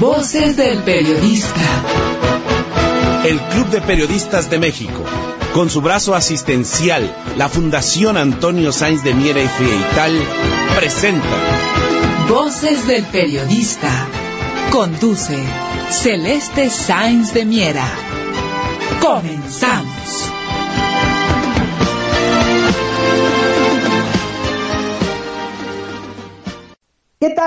Voces del Periodista. El Club de Periodistas de México, con su brazo asistencial, la Fundación Antonio Sáenz de Miera y Frieital, presenta Voces del Periodista. Conduce Celeste Sáenz de Miera. Comenzamos.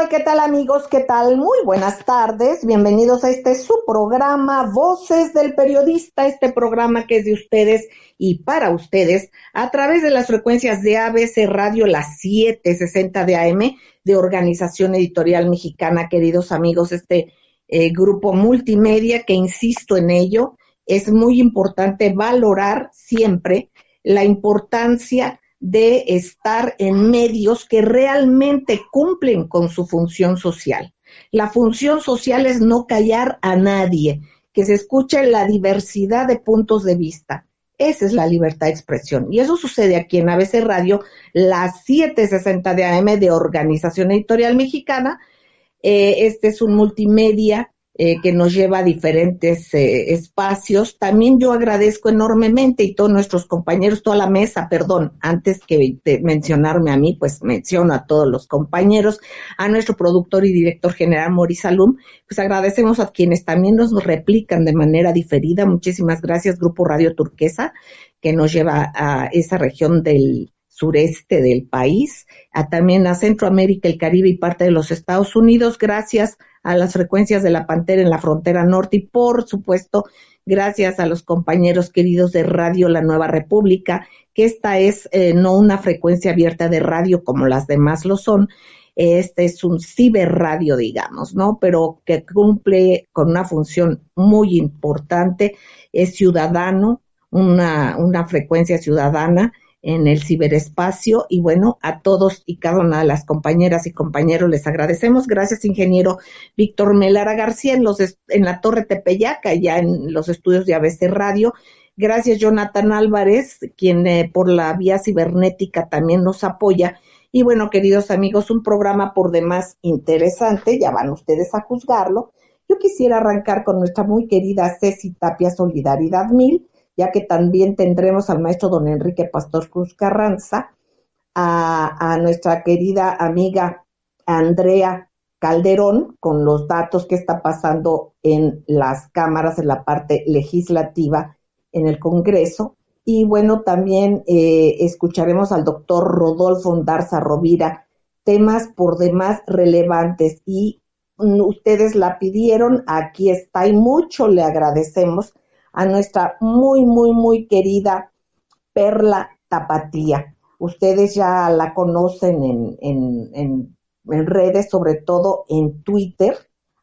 Qué tal amigos? ¿Qué tal? Muy buenas tardes. Bienvenidos a este su programa Voces del Periodista, este programa que es de ustedes y para ustedes a través de las frecuencias de ABC Radio, las 760 de AM de Organización Editorial Mexicana, queridos amigos, este eh, grupo multimedia que insisto en ello, es muy importante valorar siempre la importancia de estar en medios que realmente cumplen con su función social. La función social es no callar a nadie, que se escuche la diversidad de puntos de vista. Esa es la libertad de expresión. Y eso sucede aquí en ABC Radio, las 760 de AM de Organización Editorial Mexicana. Eh, este es un multimedia eh, que nos lleva a diferentes eh, espacios. También yo agradezco enormemente y todos nuestros compañeros, toda la mesa, perdón, antes que mencionarme a mí, pues menciono a todos los compañeros, a nuestro productor y director general Maurice Salum, pues agradecemos a quienes también nos replican de manera diferida. Muchísimas gracias, Grupo Radio Turquesa, que nos lleva a esa región del sureste del país, a también a Centroamérica, el Caribe y parte de los Estados Unidos. Gracias a las frecuencias de la Pantera en la frontera norte y por supuesto gracias a los compañeros queridos de Radio La Nueva República, que esta es eh, no una frecuencia abierta de radio como las demás lo son, este es un ciberradio, digamos, ¿no? Pero que cumple con una función muy importante, es ciudadano, una, una frecuencia ciudadana en el ciberespacio y bueno, a todos y cada una de las compañeras y compañeros les agradecemos. Gracias, ingeniero Víctor Melara García en, los, en la Torre Tepeyaca, ya en los estudios de ABC Radio. Gracias, Jonathan Álvarez, quien eh, por la vía cibernética también nos apoya. Y bueno, queridos amigos, un programa por demás interesante, ya van ustedes a juzgarlo. Yo quisiera arrancar con nuestra muy querida Ceci Tapia Solidaridad Mil, ya que también tendremos al maestro don Enrique Pastor Cruz Carranza, a, nuestra querida amiga Andrea Calderón con los datos que está pasando en las cámaras, en la parte legislativa, en el Congreso. Y bueno, también eh, escucharemos al doctor Rodolfo Darza Rovira, temas por demás relevantes. Y mm, ustedes la pidieron, aquí está y mucho le agradecemos a nuestra muy, muy, muy querida Perla Tapatía. Ustedes ya la conocen en, en, en, redes, sobre todo en Twitter.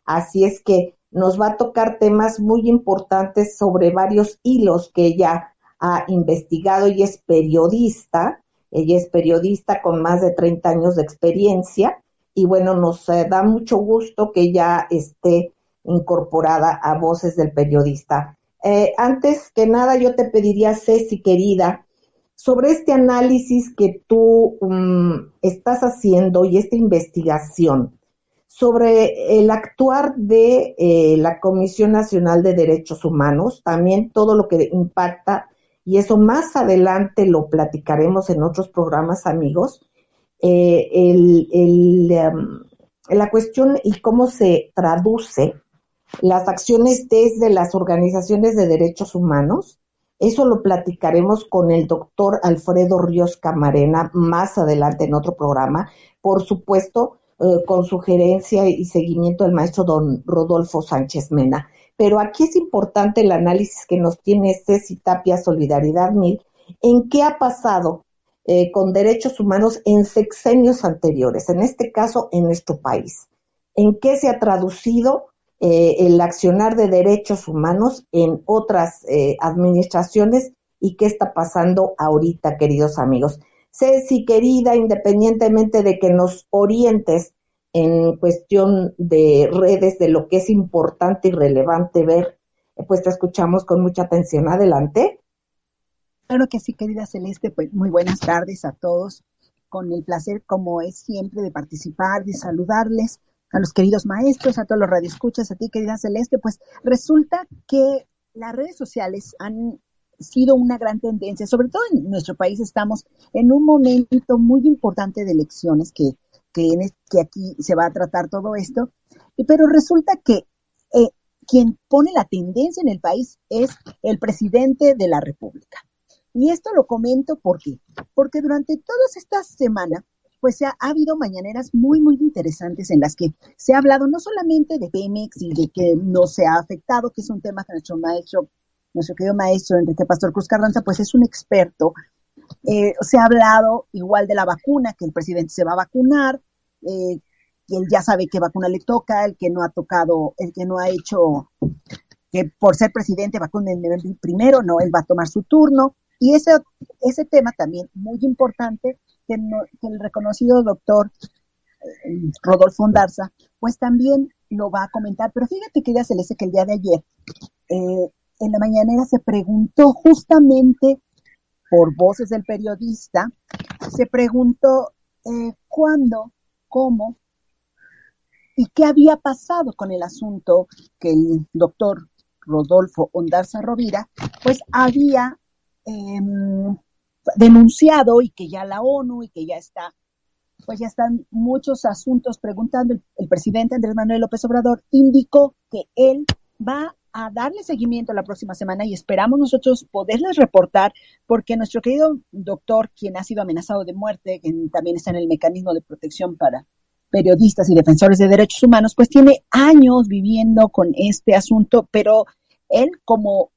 Así es que nos va a tocar temas muy importantes sobre varios hilos que ella ha investigado y es periodista. Ella es periodista con más de 30 años de experiencia y bueno, nos eh, da mucho gusto que ella esté incorporada a Voces del Periodista. Eh, antes que nada, yo te pediría, Ceci, querida, sobre este análisis que tú um, estás haciendo y esta investigación sobre el actuar de eh, la Comisión Nacional de Derechos Humanos, también todo lo que impacta, y eso más adelante lo platicaremos en otros programas, amigos, eh, um, la cuestión y cómo se traduce las acciones desde las organizaciones de derechos humanos. Eso lo platicaremos con el doctor Alfredo Ríos Camarena más adelante en otro programa. Por supuesto, eh, con sugerencia y seguimiento del maestro don Rodolfo Sánchez Mena. Pero aquí es importante el análisis que nos tiene Ceci Tapia Solidaridad Mil en qué ha pasado eh, con derechos humanos en sexenios anteriores, en este caso en nuestro país. En qué se ha traducido eh, el accionar de derechos humanos en otras eh, administraciones y qué está pasando ahorita, queridos amigos. Ceci, querida, independientemente de que nos orientes en cuestión de redes, de lo que es importante y relevante ver, eh, pues te escuchamos con mucha atención. Adelante. Claro que sí, querida Celeste, pues muy buenas tardes a todos. Con el placer, como es siempre, de participar, de saludarles a los queridos maestros, a todos los radioescuchas, a ti querida Celeste, pues resulta que las redes sociales han sido una gran tendencia, sobre todo en nuestro país estamos en un momento muy importante de elecciones que, que, aquí se va a tratar todo esto, pero resulta que eh, quien pone la tendencia en el país es el presidente de la República. Y esto lo comento porque, porque durante todas estas semanas, pues ha, ha, habido mañaneras muy, muy interesantes en las que se ha hablado no solamente de Pemex y de que no se ha afectado, que es un tema que nuestro maestro nuestro querido maestro Enrique Pastor Cruz Carranza, pues es un experto. Eh, se ha hablado igual de la vacuna, que el presidente se va a vacunar, eh, y él ya sabe qué vacuna le toca, el que no ha tocado, el que no ha hecho, que por ser presidente vacune el primero, no, él va a tomar su turno. Y ese, ese tema también muy importante, que, el reconocido doctor eh, Rodolfo Ondarza, pues también lo va a comentar. Pero fíjate que ya se le dice que el día de ayer eh, en la mañanera se preguntó justamente por voces del periodista, se preguntó eh, cuándo, cómo y qué había pasado con el asunto que el doctor Rodolfo Ondarza Rovira, pues había em, denunciado y que ya la ONU y que ya está, pues ya están muchos asuntos preguntando. El, el presidente Andrés Manuel López Obrador indicó que él va a darle seguimiento la próxima semana y esperamos nosotros poderles reportar, porque nuestro querido doctor, quien ha sido amenazado de muerte, quien también está en el mecanismo de protección para periodistas y defensores de derechos humanos, pues tiene años viviendo con este asunto, pero él como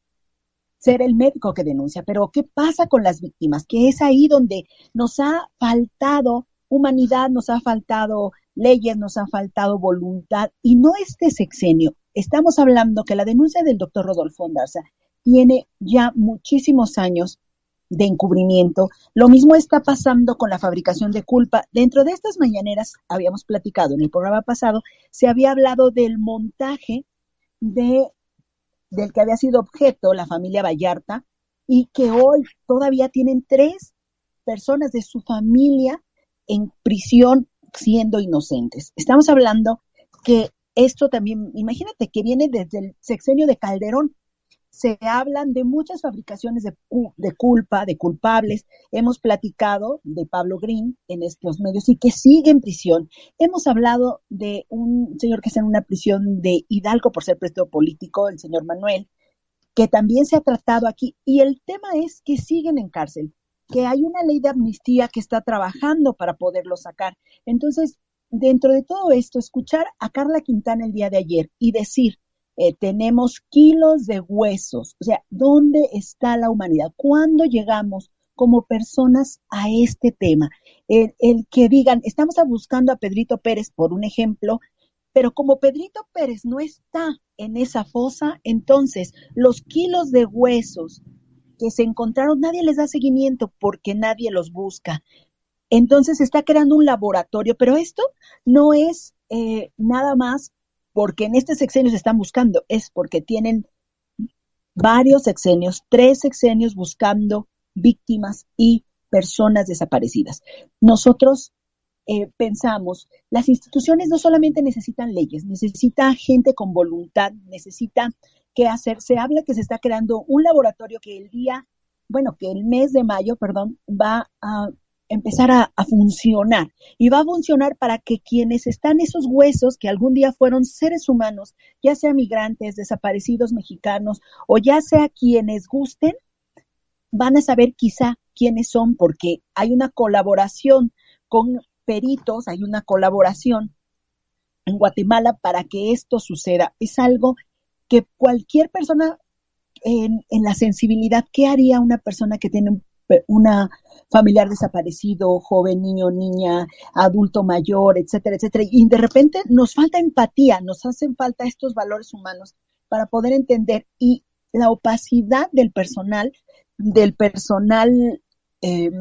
ser el médico que denuncia, pero ¿qué pasa con las víctimas? Que es ahí donde nos ha faltado humanidad, nos ha faltado leyes, nos ha faltado voluntad y no este sexenio estamos hablando que la denuncia del doctor Rodolfo Ondarza tiene ya muchísimos años de encubrimiento. Lo mismo está pasando con la fabricación de culpa. Dentro de estas mañaneras, habíamos platicado en el programa pasado, se había hablado del montaje de, del que había sido objeto la familia Vallarta y que hoy todavía tienen tres personas de su familia en prisión siendo inocentes. Estamos hablando que esto también, imagínate que viene desde el sexenio de Calderón. Se hablan de muchas fabricaciones de, culpa, de culpables. Hemos platicado de Pablo Green en estos medios y que sigue en prisión. Hemos hablado de un señor que está en una prisión de Hidalgo por ser preso político, el señor Manuel, que también se ha tratado aquí. Y el tema es que siguen en cárcel, que hay una ley de amnistía que está trabajando para poderlo sacar. Entonces, dentro de todo esto, escuchar a Carla Quintana el día de ayer y decir, eh, tenemos kilos de huesos, o sea, ¿dónde está la humanidad? ¿Cuándo llegamos como personas a este tema? El, que digan, estamos buscando a Pedrito Pérez, por un ejemplo, pero como Pedrito Pérez no está en esa fosa, entonces los kilos de huesos que se encontraron, nadie les da seguimiento porque nadie los busca. Entonces se está creando un laboratorio, pero esto no es eh, nada más porque en este sexenio se están buscando, es porque tienen varios sexenios, tres sexenios buscando víctimas y personas desaparecidas. Nosotros eh, pensamos, las instituciones no solamente necesitan leyes, necesita gente con voluntad, necesita que hacer, se habla que se está creando un laboratorio que el día, bueno, que el mes de mayo, perdón, va a empezar a, funcionar y va a funcionar para que quienes están esos huesos que algún día fueron seres humanos, ya sea migrantes, desaparecidos mexicanos o ya sea quienes gusten, van a saber quizá quiénes son porque hay una colaboración con peritos, hay una colaboración en Guatemala para que esto suceda. Es algo que cualquier persona en, en, la sensibilidad, ¿qué haría una persona que tiene un una familiar desaparecido, joven, niño, niña, adulto mayor, etcétera, etcétera. Y de repente nos falta empatía, nos hacen falta estos valores humanos para poder entender y la opacidad del personal, del personal eh,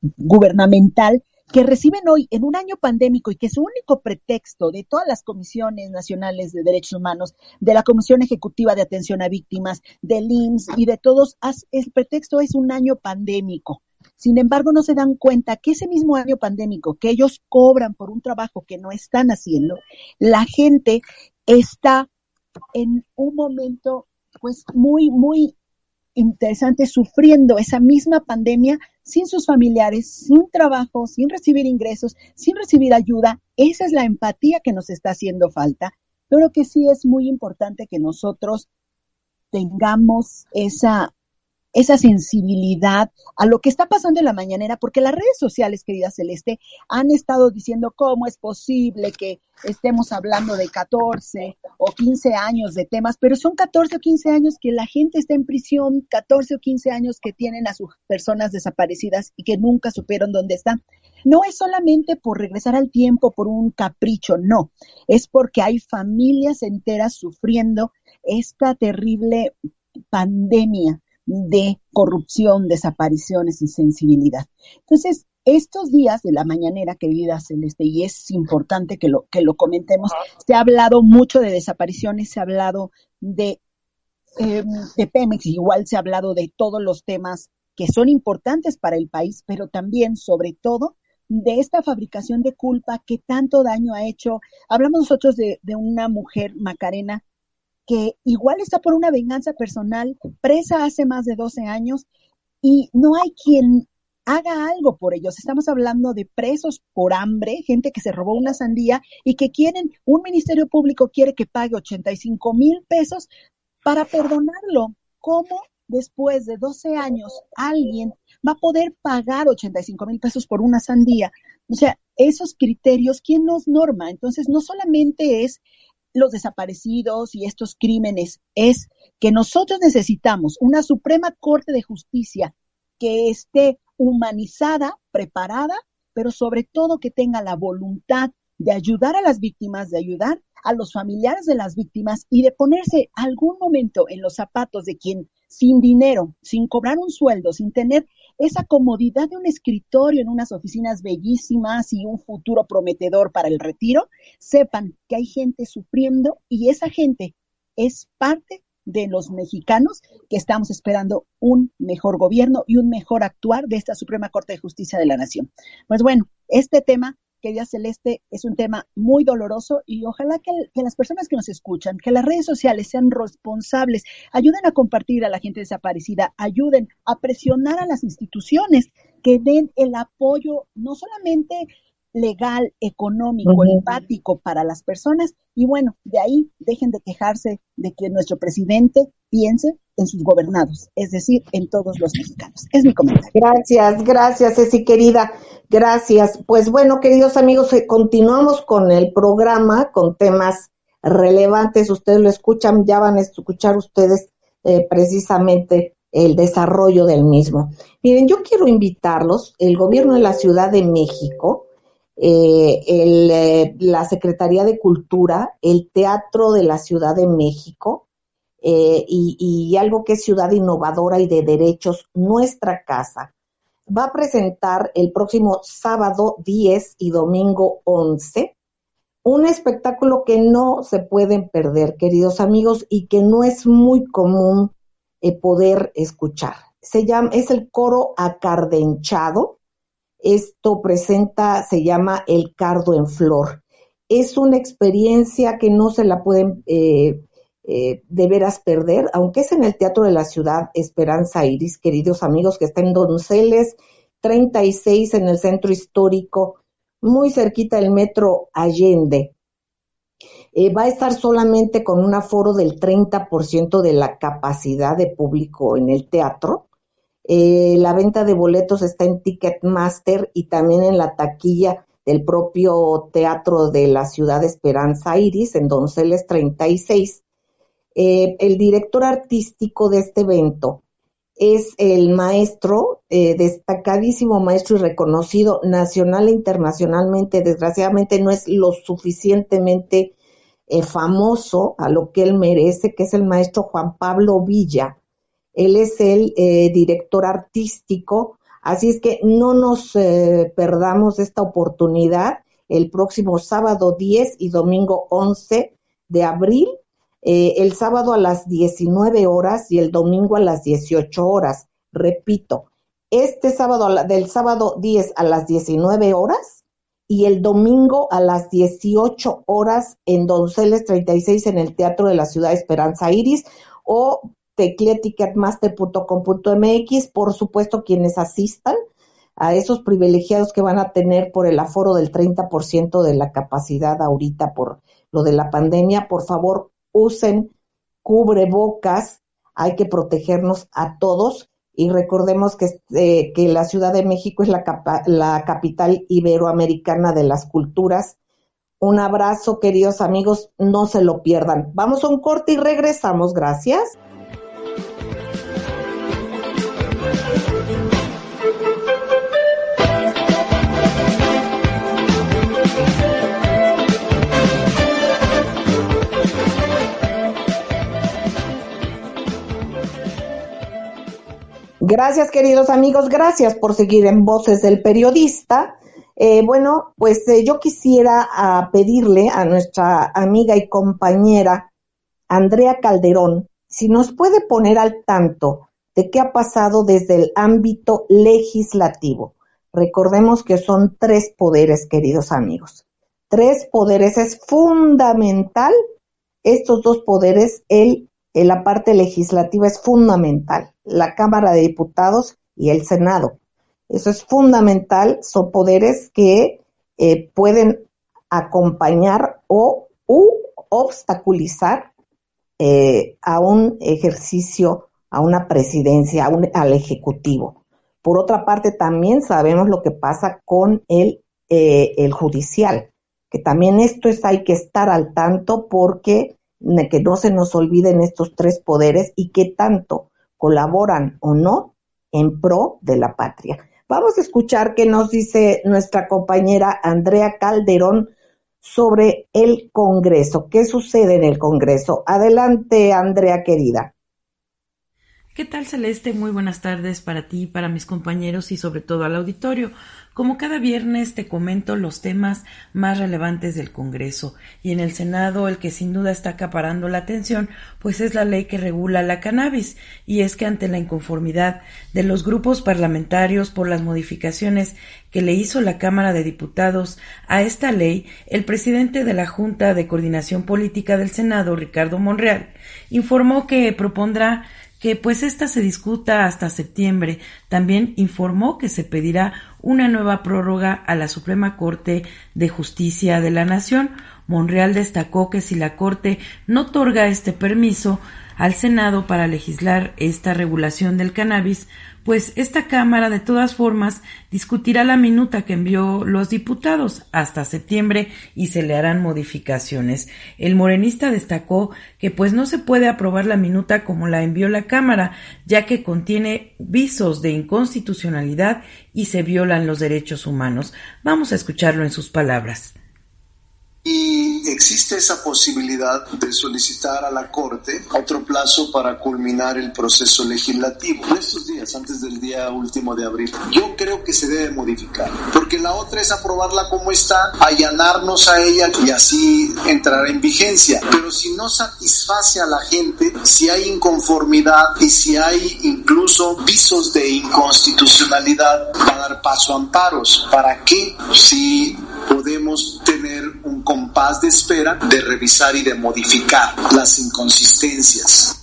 gubernamental que reciben hoy en un año pandémico y que su único pretexto de todas las comisiones nacionales de derechos humanos, de la Comisión Ejecutiva de Atención a Víctimas, del IMSS y de todos, el pretexto es un año pandémico. Sin embargo, no se dan cuenta que ese mismo año pandémico que ellos cobran por un trabajo que no están haciendo, la gente está en un momento pues muy, muy interesante sufriendo esa misma pandemia sin sus familiares, sin trabajo, sin recibir ingresos, sin recibir ayuda. Esa es la empatía que nos está haciendo falta. Pero que sí es muy importante que nosotros tengamos esa esa sensibilidad a lo que está pasando en la mañanera, porque las redes sociales, querida Celeste, han estado diciendo cómo es posible que estemos hablando de 14 o 15 años de temas, pero son 14 o 15 años que la gente está en prisión, 14 o 15 años que tienen a sus personas desaparecidas y que nunca supieron dónde están. No es solamente por regresar al tiempo, por un capricho, no, es porque hay familias enteras sufriendo esta terrible pandemia de corrupción, desapariciones, insensibilidad. Entonces, estos días de la mañanera, querida Celeste, y es importante que lo, que lo comentemos, se ha hablado mucho de desapariciones, se ha hablado de, eh, Pemex, igual se ha hablado de todos los temas que son importantes para el país, pero también, sobre todo, de esta fabricación de culpa que tanto daño ha hecho. Hablamos nosotros de una mujer, Macarena, que igual está por una venganza personal, presa hace más de 12 años y no hay quien haga algo por ellos. Estamos hablando de presos por hambre, gente que se robó una sandía y que quieren, un ministerio público quiere que pague 85 mil pesos para perdonarlo. ¿Cómo después de 12 años alguien va a poder pagar 85 mil pesos por una sandía? O sea, esos criterios, ¿quién nos norma? Entonces, no solamente es los desaparecidos y estos crímenes es que nosotros necesitamos una Suprema Corte de Justicia que esté humanizada, preparada, pero sobre todo que tenga la voluntad de ayudar a las víctimas, de ayudar a los familiares de las víctimas y de ponerse algún momento en los zapatos de quien sin dinero, sin cobrar un sueldo, sin tener esa comodidad de un escritorio en unas oficinas bellísimas y un futuro prometedor para el retiro, sepan que hay gente sufriendo y esa gente es parte de los mexicanos que estamos esperando un mejor gobierno y un mejor actuar de esta Suprema Corte de Justicia de la Nación. Pues bueno, este tema querida Celeste, es un tema muy doloroso y ojalá que, las personas que nos escuchan, que las redes sociales sean responsables, ayuden a compartir a la gente desaparecida, ayuden a presionar a las instituciones que den el apoyo no solamente legal, económico, empático para las personas. Y bueno, de ahí dejen de quejarse de que nuestro presidente piense en sus gobernados, es decir, en todos los mexicanos. Es mi comentario. Gracias, gracias, Ceci querida. Gracias. Pues bueno, queridos amigos, eh, continuamos con el programa con temas relevantes. Ustedes lo escuchan, ya van a escuchar ustedes eh, precisamente el desarrollo del mismo. Miren, yo quiero invitarlos, el gobierno de la Ciudad de México, eh, la Secretaría de Cultura, el Teatro de la Ciudad de México, eh, y, algo que es ciudad innovadora y de derechos, nuestra casa, va a presentar el próximo sábado 10 y domingo 11 un espectáculo que no se pueden perder, queridos amigos, y que no es muy común eh, poder escuchar. Se llama, es el coro acardenchado. Esto presenta, se llama El Cardo en Flor. Es una experiencia que no se la pueden eh, eh, de veras perder, aunque es en el Teatro de la Ciudad Esperanza Iris, queridos amigos, que está en Donceles 36 en el centro histórico, muy cerquita del metro Allende. Eh, va a estar solamente con un aforo del 30% de la capacidad de público en el teatro. Eh, la venta de boletos está en Ticketmaster y también en la taquilla del propio Teatro de la Ciudad Esperanza Iris, en Donceles 36. Eh, el director artístico de este evento es el maestro, eh, destacadísimo maestro y reconocido nacional e internacionalmente, desgraciadamente no es lo suficientemente eh, famoso a lo que él merece, que es el maestro Juan Pablo Villa. Él es el director artístico, así es que no nos perdamos esta oportunidad el próximo sábado 10 y domingo 11 de abril eh, el sábado a las 19 horas y el domingo a las 18 horas. Repito, este sábado, del sábado 10 a las 19 horas y el domingo a las 18 horas en Donceles 36 en el Teatro de la Ciudad Esperanza Iris o tecleticketmaster.com.mx, por supuesto quienes asistan a esos privilegiados que van a tener por el aforo del 30% de la capacidad ahorita por lo de la pandemia, por favor usen cubrebocas, hay que protegernos a todos y recordemos que, eh, que la Ciudad de México es la, la capital iberoamericana de las culturas. Un abrazo, queridos amigos, no se lo pierdan. Vamos a un corte y regresamos. Gracias. Gracias, queridos amigos. Gracias por seguir en Voces del Periodista. Eh, bueno, pues eh, yo quisiera ah, pedirle a nuestra amiga y compañera Andrea Calderón si nos puede poner al tanto de qué ha pasado desde el ámbito legislativo. Recordemos que son tres poderes, queridos amigos. Tres poderes es fundamental. Estos dos poderes, el, la parte legislativa es fundamental la Cámara de Diputados y el Senado. Eso es fundamental, son poderes que eh, pueden acompañar o obstaculizar eh, a un ejercicio, a una presidencia, al Ejecutivo. Por otra parte, también sabemos lo que pasa con el, eh, el judicial, que también esto es, hay que estar al tanto porque que no se nos olviden estos tres poderes y que tanto colaboran o no en pro de la patria. Vamos a escuchar qué nos dice nuestra compañera Andrea Calderón sobre el Congreso. ¿Qué sucede en el Congreso? Adelante, Andrea querida. ¿Qué tal, Celeste? Muy buenas tardes para ti, para mis compañeros y sobre todo al auditorio. Como cada viernes te comento los temas más relevantes del Congreso y en el Senado el que sin duda está acaparando la atención pues es la ley que regula la cannabis y es que ante la inconformidad de los grupos parlamentarios por las modificaciones que le hizo la Cámara de Diputados a esta ley, el presidente de la Junta de Coordinación Política del Senado, Ricardo Monreal, informó que propondrá que pues esta se discuta hasta septiembre. También informó que se pedirá una nueva prórroga a la Suprema Corte de Justicia de la Nación. Monreal destacó que si la Corte no otorga este permiso al Senado para legislar esta regulación del cannabis, pues esta Cámara de todas formas discutirá la minuta que envió los diputados hasta septiembre y se le harán modificaciones. El morenista destacó que pues no se puede aprobar la minuta como la envió la Cámara, ya que contiene visos de inconstitucionalidad y se violan los derechos humanos. Vamos a escucharlo en sus palabras y existe esa posibilidad de solicitar a la Corte otro plazo para culminar el proceso legislativo en estos días, antes del día último de abril. Yo creo que se debe modificar, porque la otra es aprobarla como está, allanarnos a ella y así entrará en vigencia. Pero si no satisface a la gente, si hay inconformidad y si hay incluso visos de inconstitucionalidad, va a dar paso a amparos. ¿Para qué? Si podemos tener un compás de espera de revisar y de modificar las inconsistencias.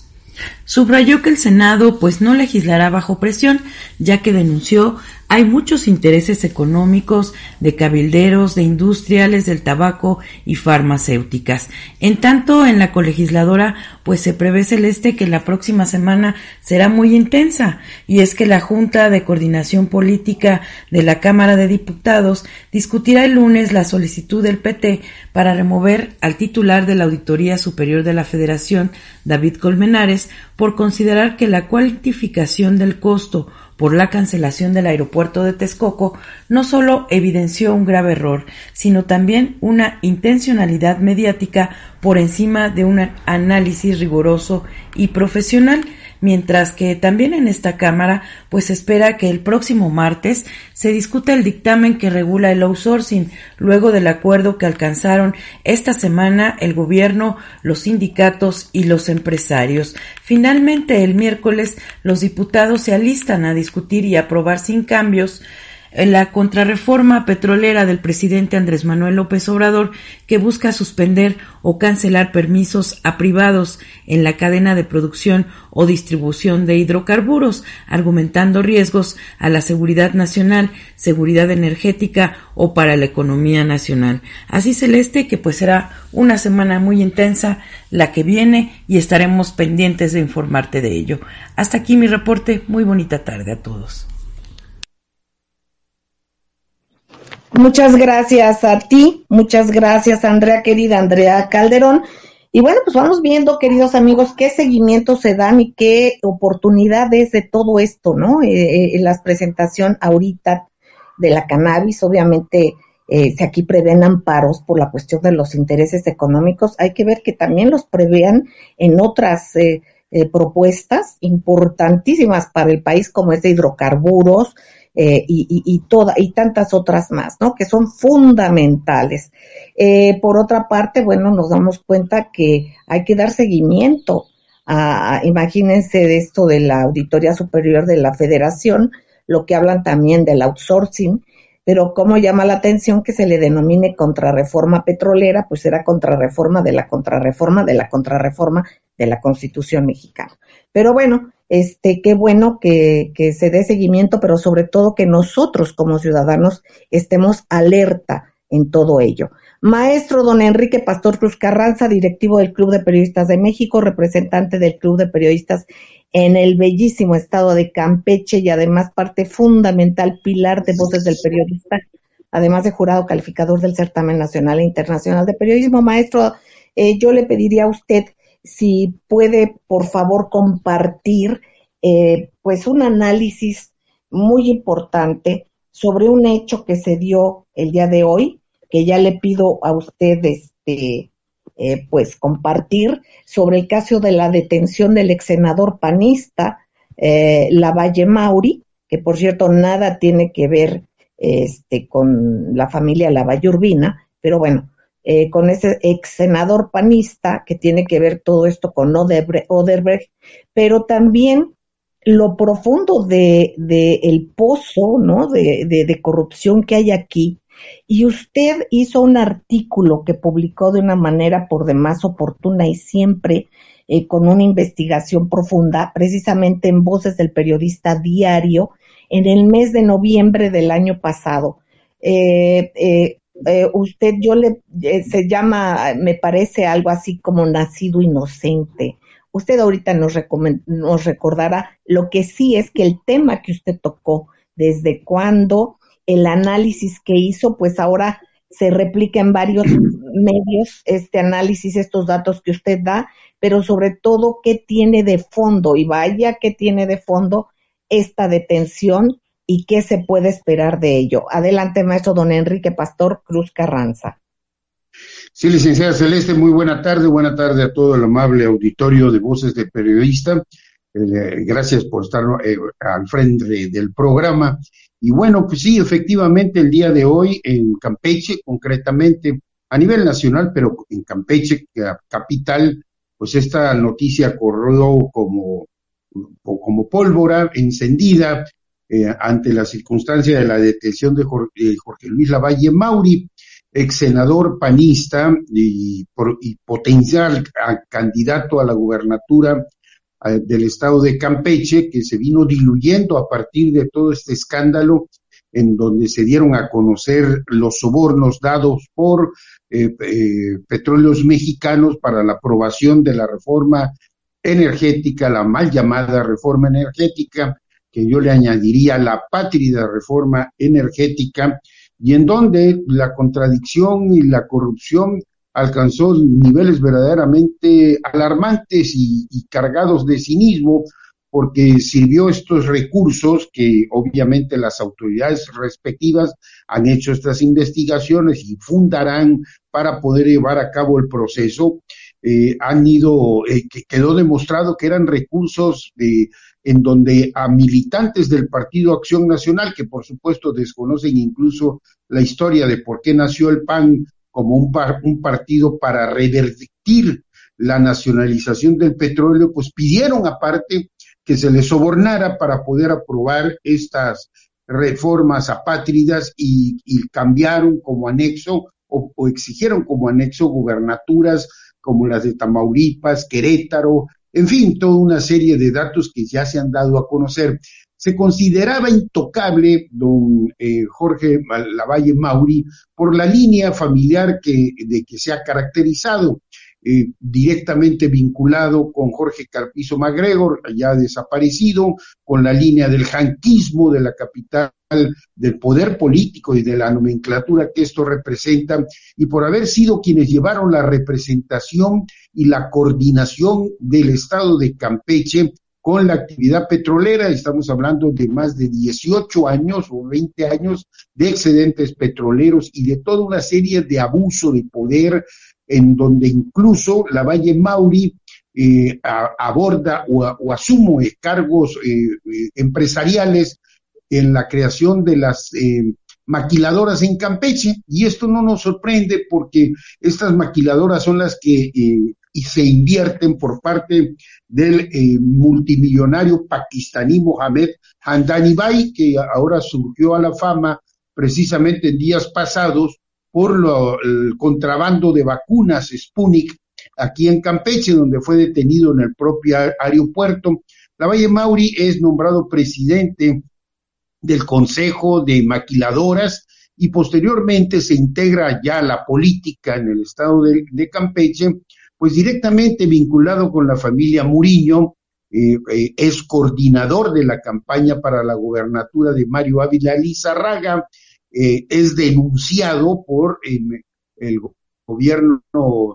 Subrayó que el Senado pues no legislará bajo presión, ya que denunció hay muchos intereses económicos de cabilderos, de industriales del tabaco y farmacéuticas. En tanto, en la colegisladora, pues se prevé celeste que la próxima semana será muy intensa, y es que la Junta de Coordinación Política de la Cámara de Diputados discutirá el lunes la solicitud del PT para remover al titular de la Auditoría Superior de la Federación, David Colmenares, por considerar que la cuantificación del costo por la cancelación del aeropuerto de Texcoco no solo evidenció un grave error, sino también una intencionalidad mediática por encima de un análisis riguroso y profesional. Mientras que también en esta Cámara pues espera que el próximo martes se discuta el dictamen que regula el outsourcing luego del acuerdo que alcanzaron esta semana el gobierno, los sindicatos y los empresarios. Finalmente el miércoles los diputados se alistan a discutir y aprobar sin cambios la contrarreforma petrolera del presidente Andrés Manuel López Obrador que busca suspender o cancelar permisos a privados en la cadena de producción o distribución de hidrocarburos, argumentando riesgos a la seguridad nacional, seguridad energética o para la economía nacional. Así celeste que pues será una semana muy intensa la que viene y estaremos pendientes de informarte de ello. Hasta aquí mi reporte. Muy bonita tarde a todos. Muchas gracias a ti, muchas gracias Andrea, querida Andrea Calderón. Y bueno, pues vamos viendo, queridos amigos, qué seguimiento se dan y qué oportunidades de todo esto, ¿no? Eh, eh la presentación ahorita de la cannabis, obviamente, eh, si aquí prevén amparos por la cuestión de los intereses económicos, hay que ver que también los prevean en otras eh, eh propuestas importantísimas para el país, como es de hidrocarburos, eh, y, y, toda, y tantas otras más, ¿no? Que son fundamentales. Eh, por otra parte, bueno, nos damos cuenta que hay que dar seguimiento a, imagínense esto de la Auditoría Superior de la Federación, lo que hablan también del outsourcing, pero cómo llama la atención que se le denomine contrarreforma petrolera, pues era contrarreforma de la contrarreforma de la contrarreforma de la Constitución mexicana. Pero bueno, este, qué bueno que, que se dé seguimiento, pero sobre todo que nosotros como ciudadanos estemos alerta en todo ello. Maestro don Enrique Pastor Cruz Carranza, directivo del Club de Periodistas de México, representante del Club de Periodistas en el bellísimo estado de Campeche y además parte fundamental, pilar de voces del periodista, además de jurado calificador del certamen nacional e internacional de periodismo. Maestro, eh, yo le pediría a usted si puede, por favor, compartir eh, pues un análisis muy importante sobre un hecho que se dio el día de hoy, que ya le pido a usted este, eh, pues compartir sobre el caso de la detención del ex senador panista eh, Lavalle Mauri, que por cierto nada tiene que ver este, con la familia Lavalle Urbina, pero bueno, eh, con ese ex senador panista que tiene que ver todo esto con Oderbrecht, pero también lo profundo de, el pozo, ¿no? De, de, corrupción que hay aquí. Y usted hizo un artículo que publicó de una manera por demás oportuna y siempre eh, con una investigación profunda, precisamente en Voces del Periodista Diario, en el mes de noviembre del año pasado. Eh, eh, eh, usted, yo le, eh, se llama, me parece algo así como nacido inocente. Usted ahorita nos, nos recordará, lo que sí es que el tema que usted tocó, desde cuándo, el análisis que hizo, pues ahora se replica en varios medios este análisis, estos datos que usted da, pero sobre todo qué tiene de fondo, y vaya que tiene de fondo esta detención y qué se puede esperar de ello. Adelante, maestro don Enrique Pastor Cruz Carranza. Sí, licenciada Celeste, muy buena tarde, buena tarde a todo el amable auditorio de Voces de Periodista. Eh, gracias por estar eh, al frente del programa. Y bueno, pues sí, efectivamente, el día de hoy en Campeche, concretamente a nivel nacional, pero en Campeche, capital, pues esta noticia corrió como, como pólvora encendida eh, ante la circunstancia de la detención de Jorge, Luis Lavalle Mauri, ex senador panista y, potencial candidato a la gubernatura eh, del estado de Campeche, que se vino diluyendo a partir de todo este escándalo en donde se dieron a conocer los sobornos dados por eh, petróleos mexicanos para la aprobación de la reforma energética, la mal llamada reforma energética, que yo le añadiría la pátrida reforma energética, y en donde la contradicción y la corrupción alcanzó niveles verdaderamente alarmantes y, cargados de cinismo, porque sirvió estos recursos que obviamente las autoridades respectivas han hecho estas investigaciones y fundarán para poder llevar a cabo el proceso. Eh, han ido, eh, quedó demostrado que eran recursos de, en donde a militantes del Partido Acción Nacional, que por supuesto desconocen incluso la historia de por qué nació el PAN como un, un partido para revertir la nacionalización del petróleo, pues pidieron aparte que se les sobornara para poder aprobar estas reformas apátridas y, cambiaron como anexo o, exigieron como anexo gubernaturas como las de Tamaulipas, Querétaro, en fin, toda una serie de datos que ya se han dado a conocer. Se consideraba intocable don eh, Jorge Lavalle Mauri por la línea familiar que, de que se ha caracterizado. Eh, directamente vinculado con Jorge Carpizo MacGregor, ya desaparecido, con la línea del janquismo de la capital del poder político y de la nomenclatura que esto representa, y por haber sido quienes llevaron la representación y la coordinación del Estado de Campeche con la actividad petrolera, estamos hablando de más de 18 años o 20 años de excedentes petroleros y de toda una serie de abuso de poder, en donde incluso la Valle Mauri eh, aborda o, asume cargos eh, eh, empresariales en la creación de las maquiladoras en Campeche y esto no nos sorprende porque estas maquiladoras son las que y se invierten por parte del multimillonario pakistaní Mohamed Handani Bai, que ahora surgió a la fama precisamente en días pasados por el contrabando de vacunas Sputnik aquí en Campeche, donde fue detenido en el propio aeropuerto. La Valle Mauri es nombrado presidente del Consejo de Maquiladoras y posteriormente se integra ya la política en el estado de, Campeche, pues directamente vinculado con la familia Muriño, eh, eh, es coordinador de la campaña para la gubernatura de Mario Ávila Lizarraga eh, es denunciado por em, el gobierno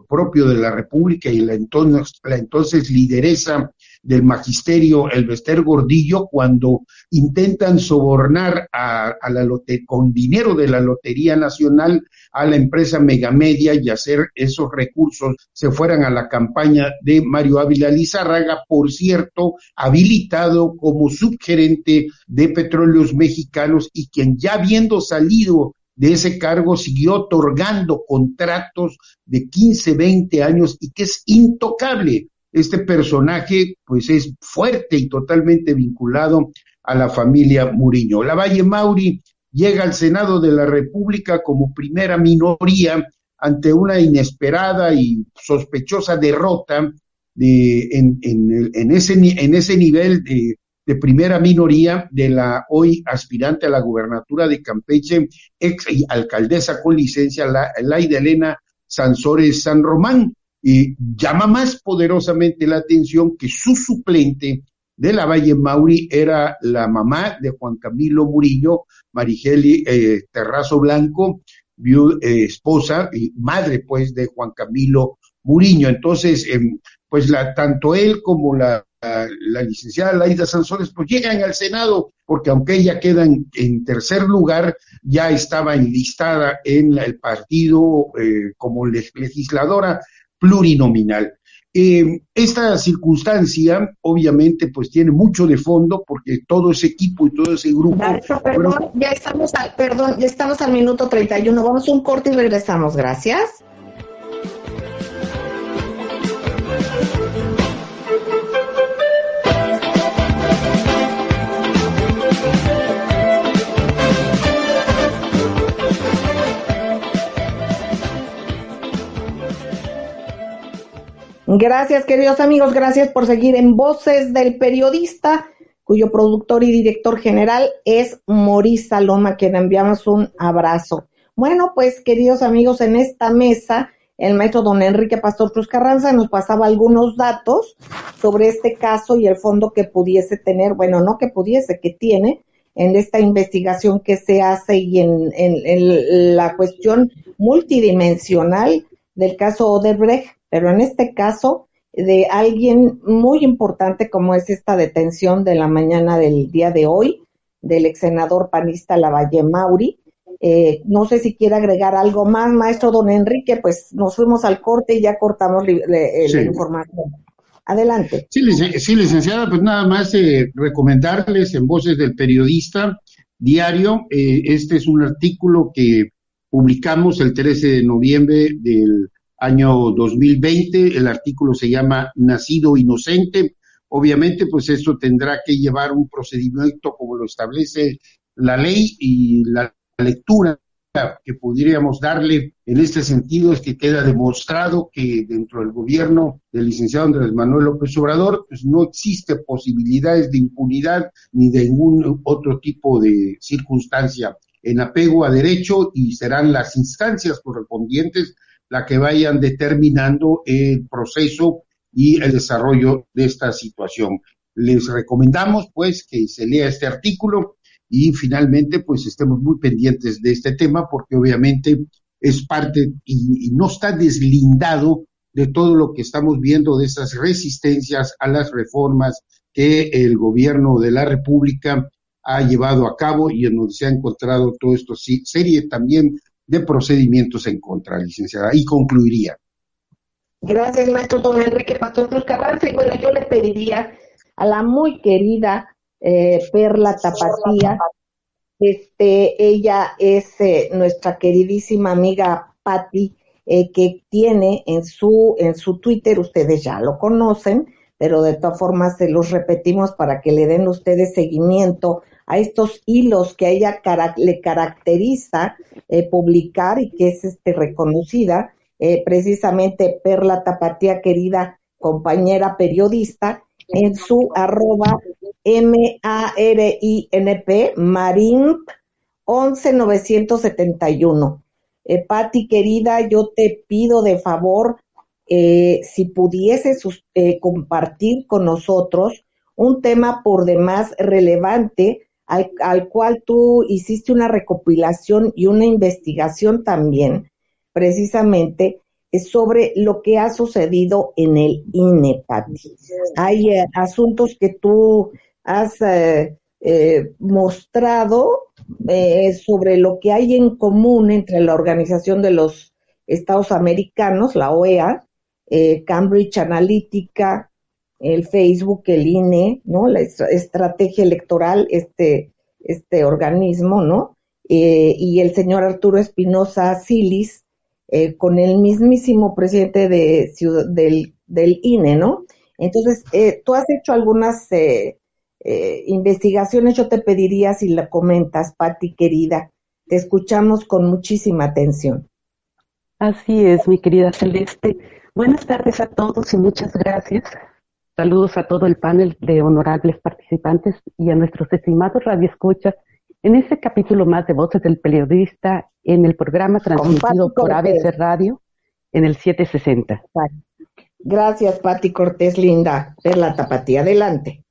propio de la República y la entonces, la entonces lideresa del magisterio, el Bester Gordillo, cuando intentan sobornar a, la con dinero de la Lotería Nacional a la empresa Megamedia y hacer esos recursos se fueran a la campaña de Mario Ávila Lizárraga, por cierto, habilitado como subgerente de petróleos mexicanos y quien ya habiendo salido de ese cargo siguió otorgando contratos de 15, 20 años y que es intocable este personaje pues es fuerte y totalmente vinculado a la familia Muriño. La Valle Mauri llega al Senado de la República como primera minoría ante una inesperada y sospechosa derrota de, en, en, ese, en ese nivel de, de, primera minoría de la hoy aspirante a la gubernatura de Campeche, ex alcaldesa con licencia, la, Laida Elena Sansores San Román, y llama más poderosamente la atención que su suplente de la Valle Mauri era la mamá de Juan Camilo Murillo, Marigeli eh, Terrazo Blanco, eh, esposa y madre pues de Juan Camilo Murillo. Entonces, em, pues la, tanto él como la, la, licenciada Laida Sanzones pues llegan al Senado porque aunque ella queda en, tercer lugar, ya estaba enlistada en el partido eh, como legisladora plurinominal. Eh, esta circunstancia, obviamente, pues tiene mucho de fondo porque todo ese equipo y todo ese grupo. perdón, ya estamos al, perdón, ya estamos al minuto 31. Vamos a un corte y regresamos. Gracias. Gracias, queridos amigos, gracias por seguir en Voces del Periodista, cuyo productor y director general es Maurice Saloma, le enviamos un abrazo. Bueno, pues, queridos amigos, en esta mesa, el maestro don Enrique Pastor Cruz Carranza nos pasaba algunos datos sobre este caso y el fondo que pudiese tener, bueno, no que pudiese, que tiene en esta investigación que se hace y en, en la cuestión multidimensional del caso Odebrecht pero en este caso de alguien muy importante como es esta detención de la mañana del día de hoy del ex senador panista Lavalle Mauri. Eh, no sé si quiere agregar algo más, maestro don Enrique, pues nos fuimos al corte y ya cortamos la información. Adelante. Sí, licenciada, pues nada más eh, recomendarles en Voces del Periodista Diario, eh, este es un artículo que publicamos el 13 de noviembre del año 2020. El artículo se llama Nacido Inocente. Obviamente, pues esto tendrá que llevar un procedimiento como lo establece la ley y la lectura que podríamos darle en este sentido es que queda demostrado que dentro del gobierno del licenciado Andrés Manuel López Obrador pues no existe posibilidades de impunidad ni de ningún otro tipo de circunstancia en apego a derecho y serán las instancias correspondientes la que vayan determinando el proceso y el desarrollo de esta situación. Les recomendamos pues que se lea este artículo y finalmente pues estemos muy pendientes de este tema porque obviamente es parte y, no está deslindado de todo lo que estamos viendo de esas resistencias a las reformas que el gobierno de la República ha llevado a cabo y en donde se ha encontrado todo esto, serie también de procedimientos en contra, licenciada. Y concluiría. Gracias, maestro don Enrique Pastor Cruz Carranza. Bueno, yo le pediría a la muy querida eh, Perla Tapatía, este, ella es eh, nuestra queridísima amiga Patti, eh, que tiene en su, en su Twitter, ustedes ya lo conocen, pero de todas formas se los repetimos para que le den ustedes seguimiento a estos hilos que a ella le caracteriza eh, publicar y que es este, reconocida, eh, precisamente Perla Tapatía, querida compañera periodista, en su arroba M-A-R-I-N-P, Marimp 11971. Eh, Patti, querida, yo te pido de favor, eh, si pudieses eh, compartir con nosotros un tema por demás relevante al, cual tú hiciste una recopilación y una investigación también, precisamente sobre lo que ha sucedido en el INE. Hay eh, asuntos que tú has eh, mostrado sobre lo que hay en común entre la Organización de los Estados Americanos, la OEA, Cambridge Analytica, el Facebook, el INE, ¿no? La estrategia electoral, este, este organismo, ¿no? Eh, y el señor Arturo Espinosa Silis, eh, con el mismísimo presidente de del, del INE, ¿no? Entonces, eh, tú has hecho algunas investigaciones, yo te pediría si la comentas, Patti querida, te escuchamos con muchísima atención. Así es, mi querida Celeste. Buenas tardes a todos y muchas gracias Saludos a todo el panel de honorables participantes y a nuestros estimados radioescuchas en este capítulo más de Voces del Periodista en el programa transmitido por ABC Radio en el 760. Gracias, Pati Cortés, linda. Per la tapatía, adelante.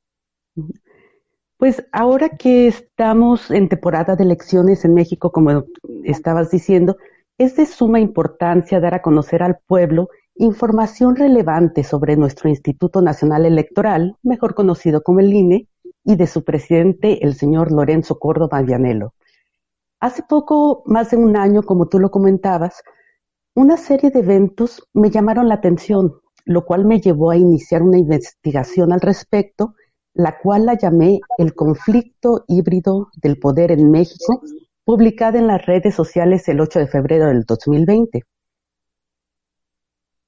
Pues ahora que estamos en temporada de elecciones en México, como estabas diciendo, es de suma importancia dar a conocer al pueblo información relevante sobre nuestro Instituto Nacional Electoral, mejor conocido como el INE, y de su presidente, el señor Lorenzo Córdoba Vianelo. Hace poco, más de un año, como tú lo comentabas, una serie de eventos me llamaron la atención, lo cual me llevó a iniciar una investigación al respecto, la cual la llamé El conflicto híbrido del poder en México, publicada en las redes sociales el 8 de febrero del 2020.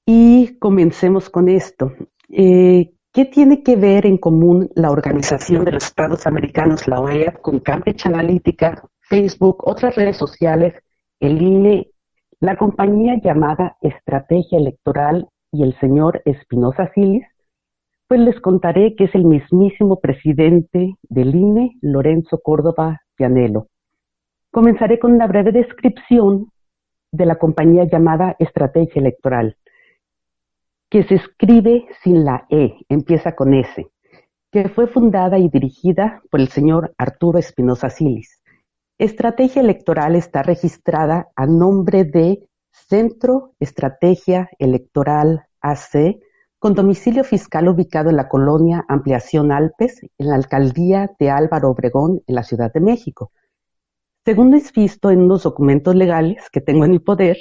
Y comencemos con esto. Eh, ¿Qué tiene que ver en común la Organización de los Estados Americanos, la OEA, con Cambridge Analytica, Facebook, otras redes sociales, el INE, la compañía llamada Estrategia Electoral y el señor Espinosa Silis? Pues les contaré que es el mismísimo presidente del INE, Lorenzo Córdoba Pianelo. Comenzaré con una breve descripción de la compañía llamada Estrategia Electoral que se escribe sin la E, empieza con S, que fue fundada y dirigida por el señor Arturo Espinosa Silis. Estrategia Electoral está registrada a nombre de Centro Estrategia Electoral AC con domicilio fiscal ubicado en la colonia Ampliación Alpes, en la alcaldía de Álvaro Obregón, en la Ciudad de México. Según es visto en unos documentos legales que tengo en mi poder,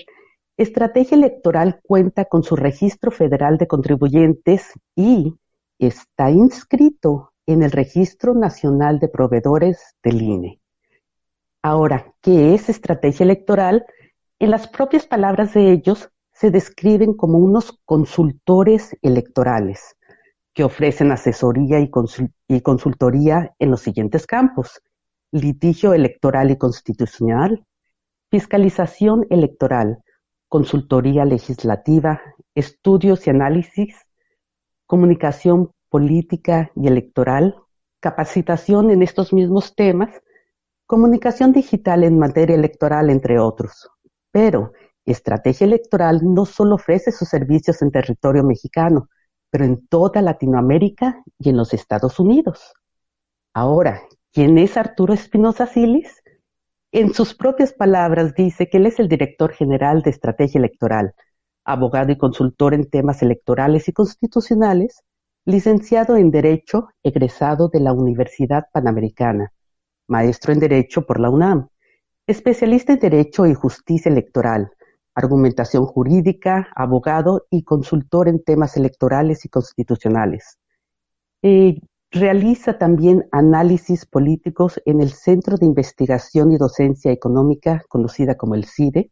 Estrategia Electoral cuenta con su registro federal de contribuyentes y está inscrito en el Registro Nacional de Proveedores del INE. Ahora, ¿qué es estrategia electoral? En las propias palabras de ellos, se describen como unos consultores electorales que ofrecen asesoría y, consultoría en los siguientes campos. Litigio electoral y constitucional, fiscalización electoral, consultoría legislativa, estudios y análisis, comunicación política y electoral, capacitación en estos mismos temas, comunicación digital en materia electoral, entre otros. Pero Estrategia Electoral no solo ofrece sus servicios en territorio mexicano, pero en toda Latinoamérica y en los Estados Unidos. Ahora, ¿quién es Arturo Espinosa Silis? En sus propias palabras dice que él es el director general de Estrategia Electoral, abogado y consultor en temas electorales y constitucionales, licenciado en Derecho, egresado de la Universidad Panamericana, maestro en Derecho por la UNAM, especialista en Derecho y Justicia Electoral, argumentación jurídica, abogado y consultor en temas electorales y constitucionales. Eh, realiza también análisis políticos en el Centro de Investigación y Docencia Económica, conocida como el CIDE.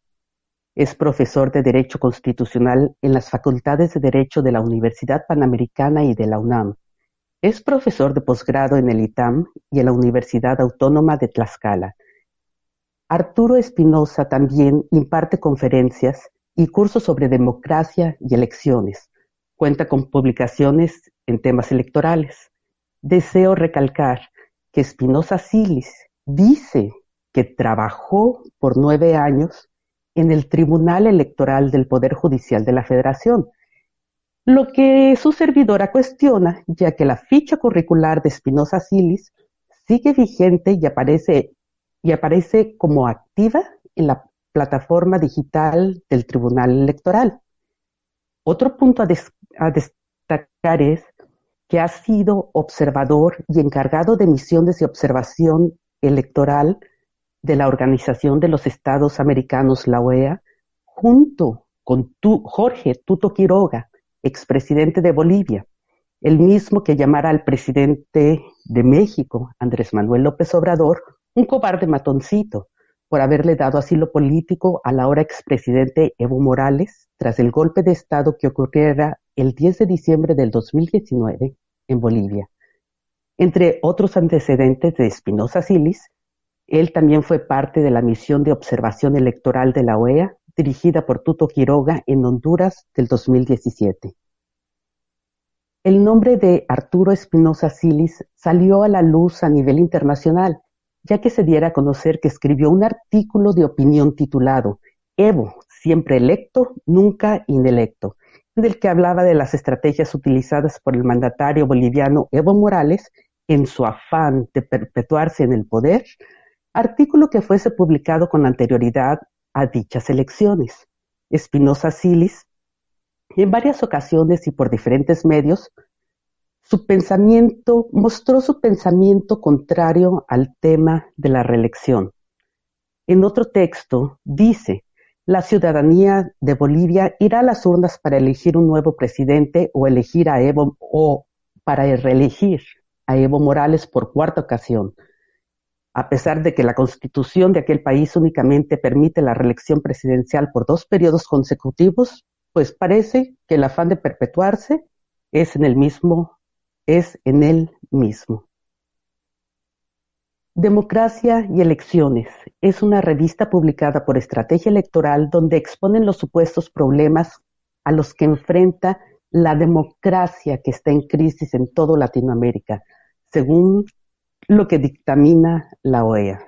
Es profesor de Derecho Constitucional en las Facultades de Derecho de la Universidad Panamericana y de la UNAM. Es profesor de posgrado en el ITAM y en la Universidad Autónoma de Tlaxcala Arturo Espinosa también imparte conferencias y cursos sobre democracia y elecciones. Cuenta con publicaciones en temas electorales. Deseo recalcar que Espinosa Silis dice que trabajó por nueve años en el Tribunal Electoral del Poder Judicial de la Federación, lo que su servidora cuestiona, ya que la ficha curricular de Espinosa Silis sigue vigente y aparece y aparece como activa en la plataforma digital del Tribunal Electoral. Otro punto a, destacar es que ha sido observador y encargado de misiones de observación electoral de la Organización de los Estados Americanos, la OEA, junto con Jorge Tuto Quiroga, expresidente de Bolivia, el mismo que llamara al presidente de México, Andrés Manuel López Obrador, un cobarde matoncito por haberle dado asilo político al ahora expresidente Evo Morales tras el golpe de Estado que ocurriera el 10 de diciembre del 2019 en Bolivia. Entre otros antecedentes de Espinosa Silis, él también fue parte de la misión de observación electoral de la OEA dirigida por Tuto Quiroga en Honduras del 2017. El nombre de Arturo Espinosa Silis salió a la luz a nivel internacional ya que se diera a conocer que escribió un artículo de opinión titulado Evo, siempre electo, nunca inelecto, del que hablaba de las estrategias utilizadas por el mandatario boliviano Evo Morales en su afán de perpetuarse en el poder, artículo que fuese publicado con anterioridad a dichas elecciones. Espinosa Silis, en varias ocasiones y por diferentes medios, su pensamiento, mostró su pensamiento contrario al tema de la reelección. En otro texto dice, la ciudadanía de Bolivia irá a las urnas para elegir un nuevo presidente o elegir a Evo o para reelegir a Evo Morales por cuarta ocasión. A pesar de que la constitución de aquel país únicamente permite la reelección presidencial por dos periodos consecutivos, pues parece que el afán de perpetuarse es en el mismo es en él mismo. Democracia y Elecciones es una revista publicada por Estrategia Electoral donde exponen los supuestos problemas a los que enfrenta la democracia que está en crisis en toda Latinoamérica, según lo que dictamina la OEA.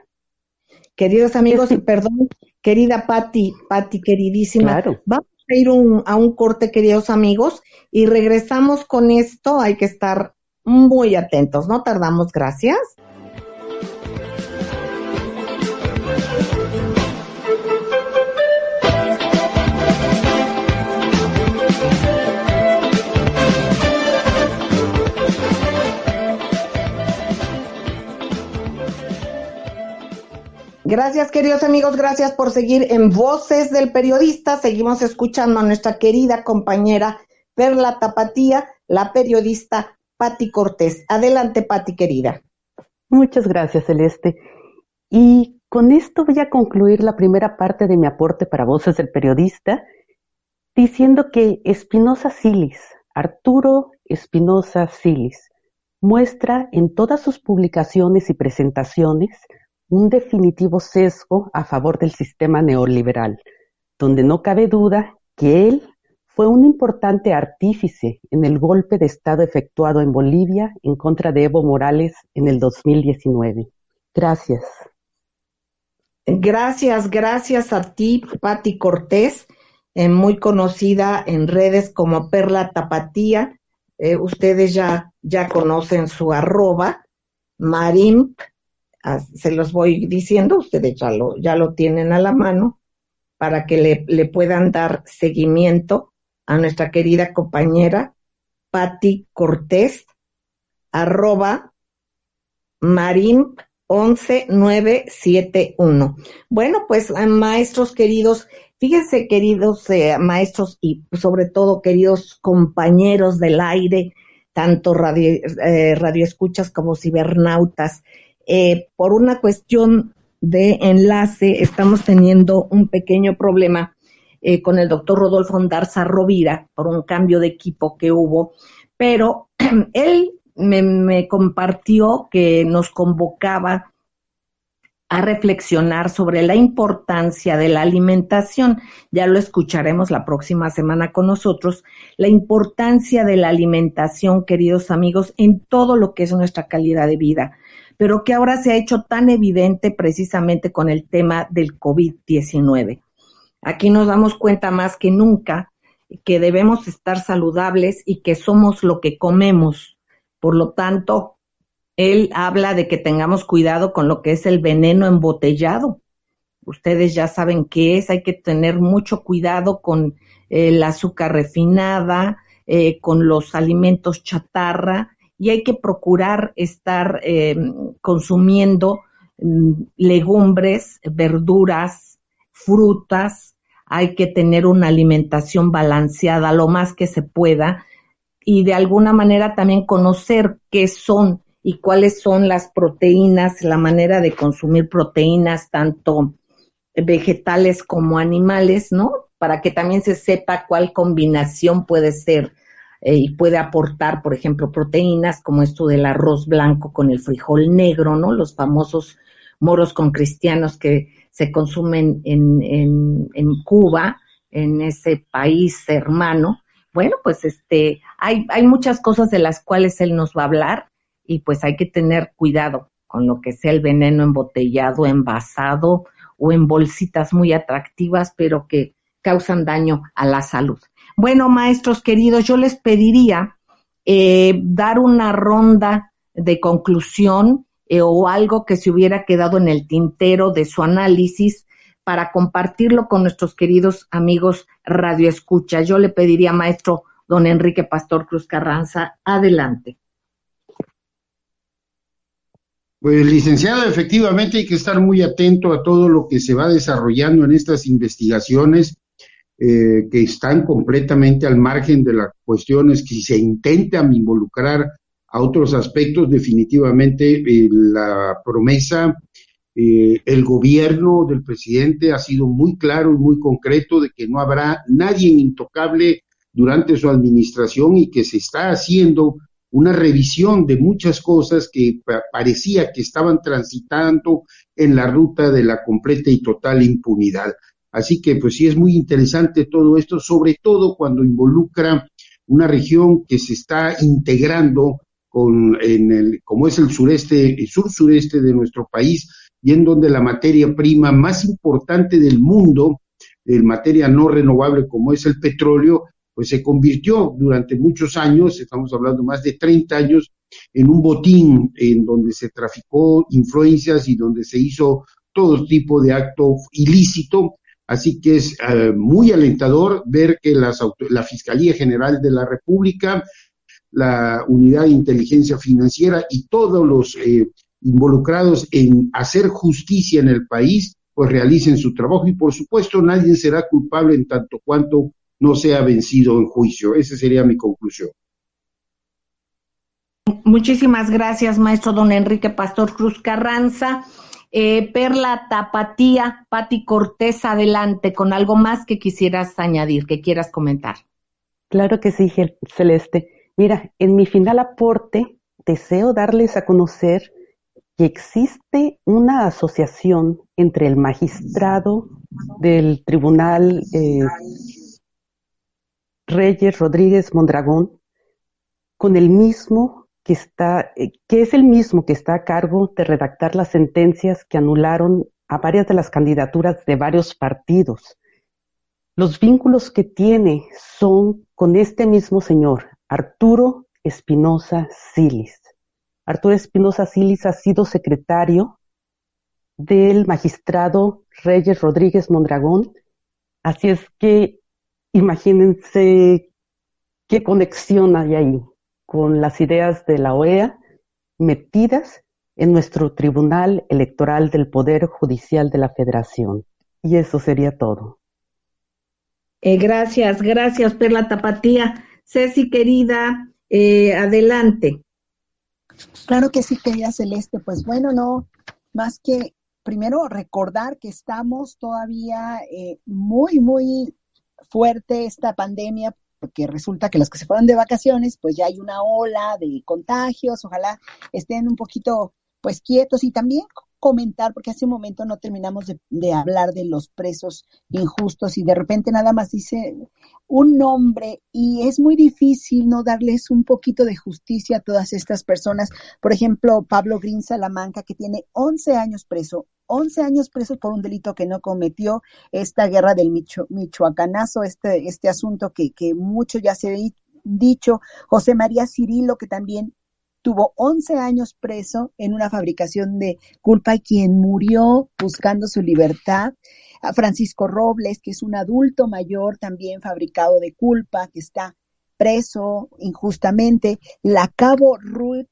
Queridos amigos, perdón, querida Patti, Patti queridísima, vamos a ir a un corte, queridos amigos, y regresamos con esto. Hay que estar muy atentos, no tardamos, gracias. Gracias, queridos amigos, gracias por seguir en Voces del Periodista. Seguimos escuchando a nuestra querida compañera Perla Tapatía, la periodista Patti Cortés. Adelante, Patti, querida. Muchas gracias, Celeste. Y con esto voy a concluir la primera parte de mi aporte para Voces del Periodista, diciendo que Espinosa Silis, Arturo Espinosa Silis, muestra en todas sus publicaciones y presentaciones un definitivo sesgo a favor del sistema neoliberal, donde no cabe duda que él fue un importante artífice en el golpe de Estado efectuado en Bolivia en contra de Evo Morales en el 2019. Gracias. Gracias, gracias a ti, Patti Cortés, eh, muy conocida en redes como Perla Tapatía. Eh, ustedes ya, ya conocen su arroba, Marimp Se los voy diciendo, ustedes ya lo, ya lo tienen a la mano para que le, le puedan dar seguimiento a nuestra querida compañera Patti Cortés, arroba marim 11971. Bueno, pues eh, maestros queridos, fíjense queridos eh, maestros y sobre todo queridos compañeros del aire, tanto radio, eh, radioescuchas como cibernautas, eh, por una cuestión de enlace, estamos teniendo un pequeño problema eh, con el doctor Rodolfo Ondarza Rovira por un cambio de equipo que hubo, pero él me compartió que nos convocaba a reflexionar sobre la importancia de la alimentación. Ya lo escucharemos la próxima semana con nosotros. La importancia de la alimentación, queridos amigos, en todo lo que es nuestra calidad de vida pero que ahora se ha hecho tan evidente precisamente con el tema del COVID-19. Aquí nos damos cuenta más que nunca que debemos estar saludables y que somos lo que comemos. Por lo tanto, él habla de que tengamos cuidado con lo que es el veneno embotellado. Ustedes ya saben qué es, hay que tener mucho cuidado con el azúcar refinada, eh, con los alimentos chatarra y hay que procurar estar eh, consumiendo mm, legumbres, verduras, frutas, hay que tener una alimentación balanceada lo más que se pueda y de alguna manera también conocer qué son y cuáles son las proteínas, la manera de consumir proteínas tanto vegetales como animales, ¿no? Para que también se sepa cuál combinación puede ser eh, y puede aportar, por ejemplo, proteínas como esto del arroz blanco con el frijol negro, ¿no? Los famosos moros con cristianos que se consumen en, en, en Cuba, en ese país hermano. Bueno, pues este, hay, hay muchas cosas de las cuales él nos va a hablar y pues hay que tener cuidado con lo que sea el veneno embotellado, envasado o en bolsitas muy atractivas, pero que causan daño a la salud. Bueno, maestros queridos, yo les pediría eh, dar una ronda de conclusión eh, o algo que se hubiera quedado en el tintero de su análisis para compartirlo con nuestros queridos amigos Radio Escucha. Yo le pediría, maestro don Enrique Pastor Cruz Carranza, adelante. Pues licenciado, efectivamente hay que estar muy atento a todo lo que se va desarrollando en estas investigaciones eh, que están completamente al margen de las cuestiones que se intentan involucrar a otros aspectos, definitivamente eh, la promesa, eh, el gobierno del presidente ha sido muy claro y muy concreto de que no habrá nadie intocable durante su administración y que se está haciendo una revisión de muchas cosas que parecía que estaban transitando en la ruta de la completa y total impunidad. Así que pues sí es muy interesante todo esto, sobre todo cuando involucra una región que se está integrando con en el como es el sureste, el sur sureste de nuestro país y en donde la materia prima más importante del mundo, en materia no renovable como es el petróleo, pues se convirtió durante muchos años, estamos hablando más de 30 años, en un botín en donde se traficó influencias y donde se hizo todo tipo de acto ilícito Así que es eh, muy alentador ver que la Fiscalía General de la República, la Unidad de Inteligencia Financiera y todos los eh, involucrados en hacer justicia en el país, pues realicen su trabajo y por supuesto nadie será culpable en tanto cuanto no sea vencido en juicio. Esa sería mi conclusión. Muchísimas gracias, maestro don Enrique Pastor Cruz Carranza. Eh, Perla Tapatía, Pati Cortés, adelante con algo más que quisieras añadir, que quieras comentar. Claro que sí, Celeste. Mira, en mi final aporte deseo darles a conocer que existe una asociación entre el magistrado del Tribunal eh, Reyes Rodríguez Mondragón con el mismo que está, eh, que es el mismo que está a cargo de redactar las sentencias que anularon a varias de las candidaturas de varios partidos. Los vínculos que tiene son con este mismo señor, Arturo Espinosa Silis. Arturo Espinosa Silis ha sido secretario del magistrado Reyes Rodríguez Mondragón, así es que imagínense qué conexión hay ahí con las ideas de la OEA metidas en nuestro Tribunal Electoral del Poder Judicial de la Federación. Y eso sería todo. Eh, gracias, gracias, Perla Tapatía. Ceci, querida, eh, adelante. Claro que sí, querida Celeste. Pues bueno, no, más que primero recordar que estamos todavía eh, muy, muy fuerte esta pandemia, porque resulta que los que se fueron de vacaciones, pues ya hay una ola de contagios, ojalá estén un poquito pues quietos y también comentar, porque hace un momento no terminamos de, hablar de los presos injustos y de repente nada más dice un nombre y es muy difícil no darles un poquito de justicia a todas estas personas. Por ejemplo, Pablo Green Salamanca, que tiene 11 años preso, 11 años preso por un delito que no cometió, esta guerra del Michoacanazo, este, este asunto que, que mucho ya se ha dicho, José María Cirilo, que también tuvo 11 años preso en una fabricación de culpa quien murió buscando su libertad. A Francisco Robles, que es un adulto mayor también fabricado de culpa, que está preso injustamente. La cabo Ruth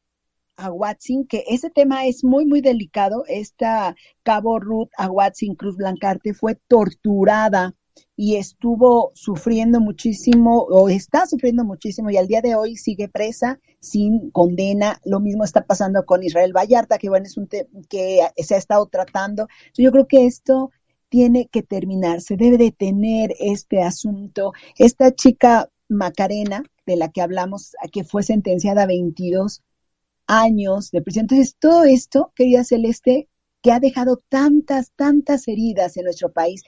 Aguatzin, que ese tema es muy, muy delicado. Esta cabo Ruth Aguatzin Cruz Blancarte fue torturada y estuvo sufriendo muchísimo o está sufriendo muchísimo y al día de hoy sigue presa sin condena. Lo mismo está pasando con Israel Vallarta, que bueno, es un que se ha estado tratando. Yo creo que esto tiene que terminar, se debe detener este asunto. Esta chica Macarena, de la que hablamos, que fue sentenciada a 22 años de prisión. Entonces, todo esto, querida Celeste, que ha dejado tantas, tantas heridas en nuestro país.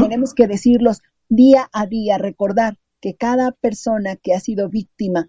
Tenemos que decirlos día a día, recordar que cada persona que ha sido víctima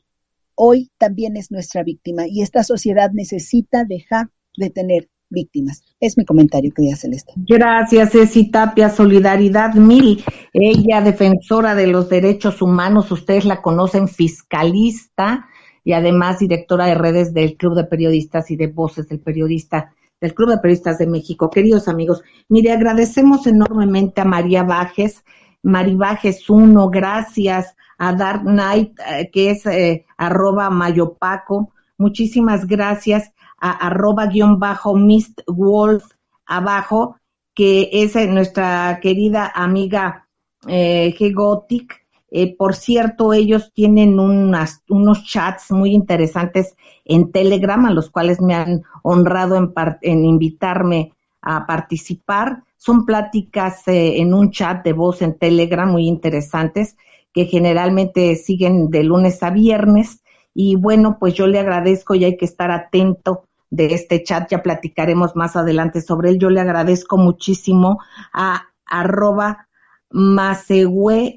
hoy también es nuestra víctima y esta sociedad necesita dejar de tener víctimas. Es mi comentario, querida Celeste. Gracias, Ceci Tapia, Solidaridad Mil, ella defensora de los derechos humanos, ustedes la conocen, fiscalista y además directora de redes del Club de Periodistas y de Voces del Periodista del Club de Periodistas de México. Queridos amigos, mire, agradecemos enormemente a María Bajes, Mari Bajes 1, gracias a Dark Knight, eh, que es eh, arroba mayopaco, muchísimas gracias a arroba guion bajo Mist Wolf abajo, que es eh, nuestra querida amiga eh, G Gothic, eh, por cierto, ellos tienen unos chats muy interesantes en Telegram, a los cuales me han honrado en, en invitarme a participar. Son pláticas eh, en un chat de voz en Telegram muy interesantes que generalmente siguen de lunes a viernes. Y bueno, pues yo le agradezco y hay que estar atento de este chat, ya platicaremos más adelante sobre él. Yo le agradezco muchísimo a arroba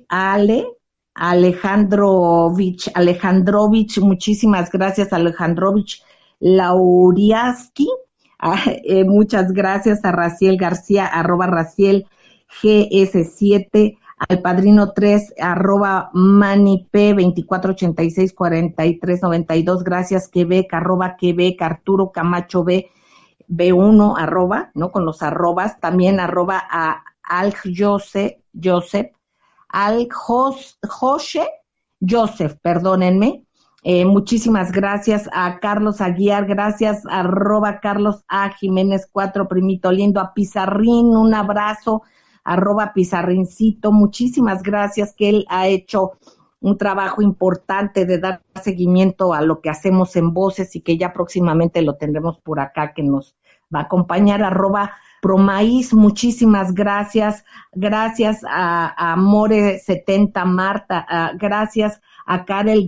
Ale, Alejandrovich, Alejandrovich, muchísimas gracias Alejandrovich Lauriaski, ah, eh, muchas gracias a Raciel García, arroba Raciel GS7, al padrino 3, arroba manip 2486 4392, gracias Quebec, arroba Quebec, Arturo Camacho B, B1, arroba, ¿no? Con los arrobas, también arroba a Al Joseph, Joseph al José Joseph, perdónenme, Eh, muchísimas gracias a Carlos Aguiar, gracias a arroba Carlos A. Jiménez 4, primito lindo, a Pizarrín, un abrazo, arroba Pizarrincito, muchísimas gracias que él ha hecho un trabajo importante de dar seguimiento a lo que hacemos en Voces y que ya próximamente lo tendremos por acá que nos va a acompañar, arroba Promaíz, muchísimas gracias. Gracias a, More70 Marta, gracias a Karel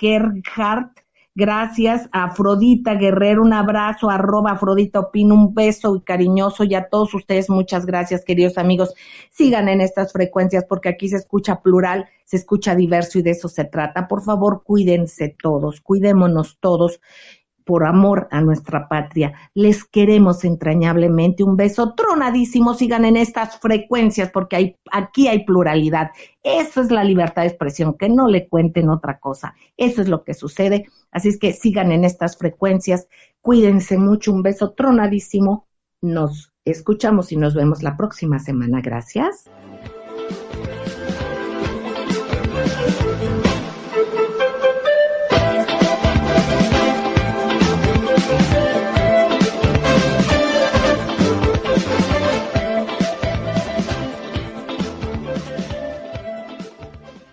Gerhardt, gracias a Afrodita Guerrero, un abrazo, arroba Afrodita Opino, un beso y cariñoso y a todos ustedes muchas gracias, queridos amigos. Sigan en estas frecuencias porque aquí se escucha plural, se escucha diverso y de eso se trata. Por favor, cuídense todos, cuidémonos todos por amor a nuestra patria. Les queremos entrañablemente. Un beso tronadísimo. Sigan en estas frecuencias porque hay, aquí hay pluralidad. Eso es la libertad de expresión, que no le cuenten otra cosa. Eso es lo que sucede. Así es que sigan en estas frecuencias. Cuídense mucho. Un beso tronadísimo. Nos escuchamos y nos vemos la próxima semana. Gracias.